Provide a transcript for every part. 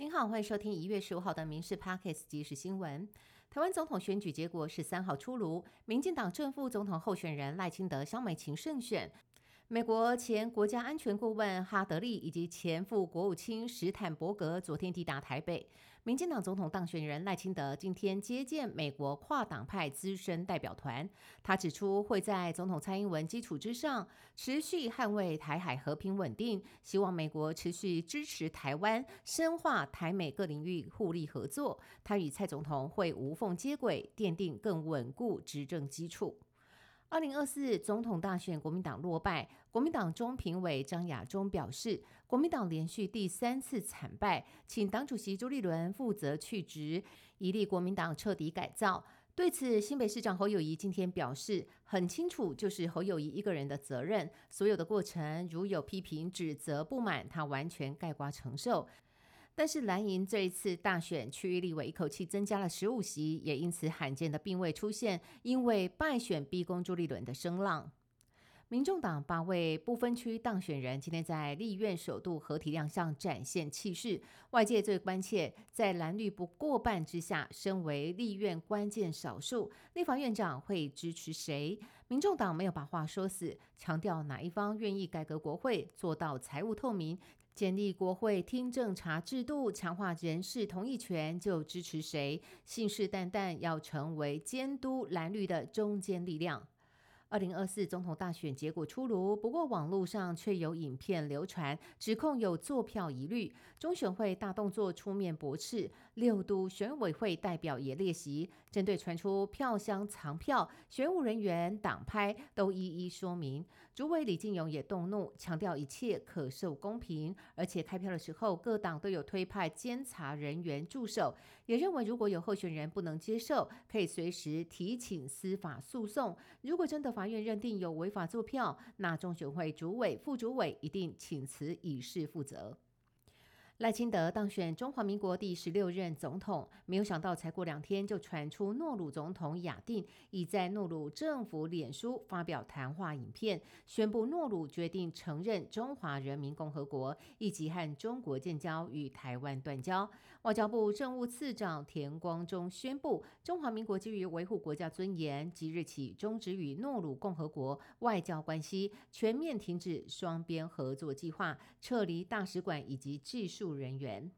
您好，欢迎收听一月十五号的《民事 Pockets》即时新闻。台湾总统选举结果十三号出炉，民进党正副总统候选人赖清德、萧美琴胜选。美国前国家安全顾问哈德利以及前副国务卿史坦伯格昨天抵达台北。民进党总统当选人赖清德今天接见美国跨党派资深代表团。他指出，会在总统蔡英文基础之上，持续捍卫台海和平稳定，希望美国持续支持台湾，深化台美各领域互利合作。他与蔡总统会无缝接轨，奠定更稳固执政基础。二零二四总统大选，国民党落败。国民党中评委张亚中表示，国民党连续第三次惨败，请党主席朱立伦负责去职，以利国民党彻底改造。对此，新北市长侯友谊今天表示，很清楚，就是侯友谊一个人的责任，所有的过程如有批评、指责、不满，他完全盖瓜承受。但是蓝营这一次大选区域立委一口气增加了十五席，也因此罕见的并未出现因为败选逼宫朱立伦的声浪。民众党八位不分区当选人今天在立院首度合体亮相，展现气势。外界最关切，在蓝绿不过半之下，身为立院关键少数，立法院长会支持谁？民众党没有把话说死，强调哪一方愿意改革国会，做到财务透明。建立国会听政查制度，强化人事同意权，就支持谁，信誓旦旦要成为监督蓝绿的中坚力量。二零二四总统大选结果出炉，不过网络上却有影片流传，指控有作票疑虑。中选会大动作出面驳斥，六都选委会代表也列席，针对传出票箱藏票、选务人员党拍，都一一说明。主委李进勇也动怒，强调一切可受公平，而且开票的时候各党都有推派监察人员驻守，也认为如果有候选人不能接受，可以随时提请司法诉讼。如果真的，法院认定有违法作票，那中选会主委、副主委一定请辞以示负责。赖清德当选中华民国第十六任总统，没有想到才过两天就传出诺鲁总统雅定已在诺鲁政府脸书发表谈话影片，宣布诺鲁决定承认中华人民共和国，以及和中国建交与台湾断交。外交部政务次长田光中宣布，中华民国基于维护国家尊严，即日起终止与诺鲁共和国外交关系，全面停止双边合作计划，撤离大使馆以及技术。人员，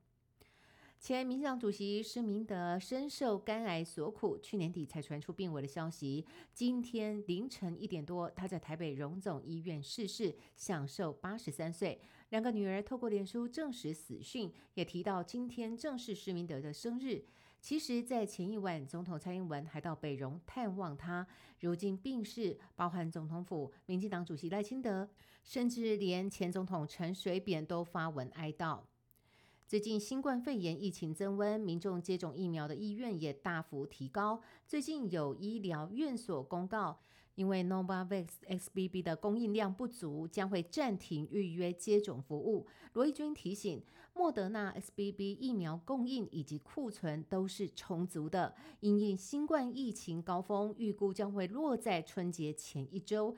前民进党主席施明德深受肝癌所苦，去年底才传出病危的消息。今天凌晨一点多，他在台北荣总医院逝世，享寿八十三岁。两个女儿透过脸书证实死讯，也提到今天正是施明德的生日。其实，在前一晚，总统蔡英文还到北荣探望他。如今病逝，包含总统府、民进党主席赖清德，甚至连前总统陈水扁都发文哀悼。最近新冠肺炎疫情增温，民众接种疫苗的意愿也大幅提高。最近有医疗院所公告，因为 Novavax XBB 的供应量不足，将会暂停预约接种服务。罗毅军提醒，莫德纳 XBB 疫苗供应以及库存都是充足的，因应新冠疫情高峰，预估将会落在春节前一周。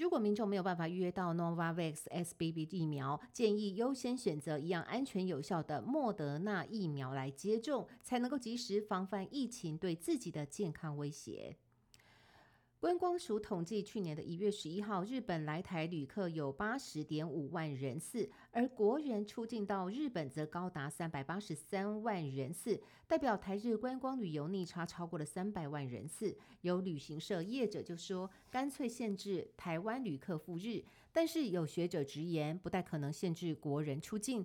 如果民众没有办法预约到 Novavax SBB 疫苗，建议优先选择一样安全有效的莫德纳疫苗来接种，才能够及时防范疫情对自己的健康威胁。观光署统计，去年的一月十一号，日本来台旅客有八十点五万人次，而国人出境到日本则高达三百八十三万人次，代表台日观光旅游逆差超过了三百万人次。有旅行社业者就说，干脆限制台湾旅客赴日，但是有学者直言，不太可能限制国人出境。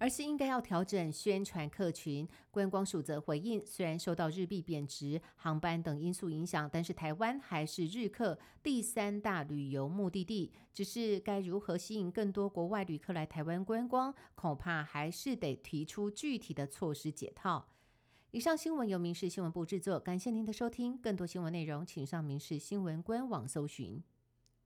而是应该要调整宣传客群。观光署则回应，虽然受到日币贬值、航班等因素影响，但是台湾还是日客第三大旅游目的地。只是该如何吸引更多国外旅客来台湾观光，恐怕还是得提出具体的措施解套。以上新闻由民事新闻部制作，感谢您的收听。更多新闻内容，请上民事新闻官网搜寻。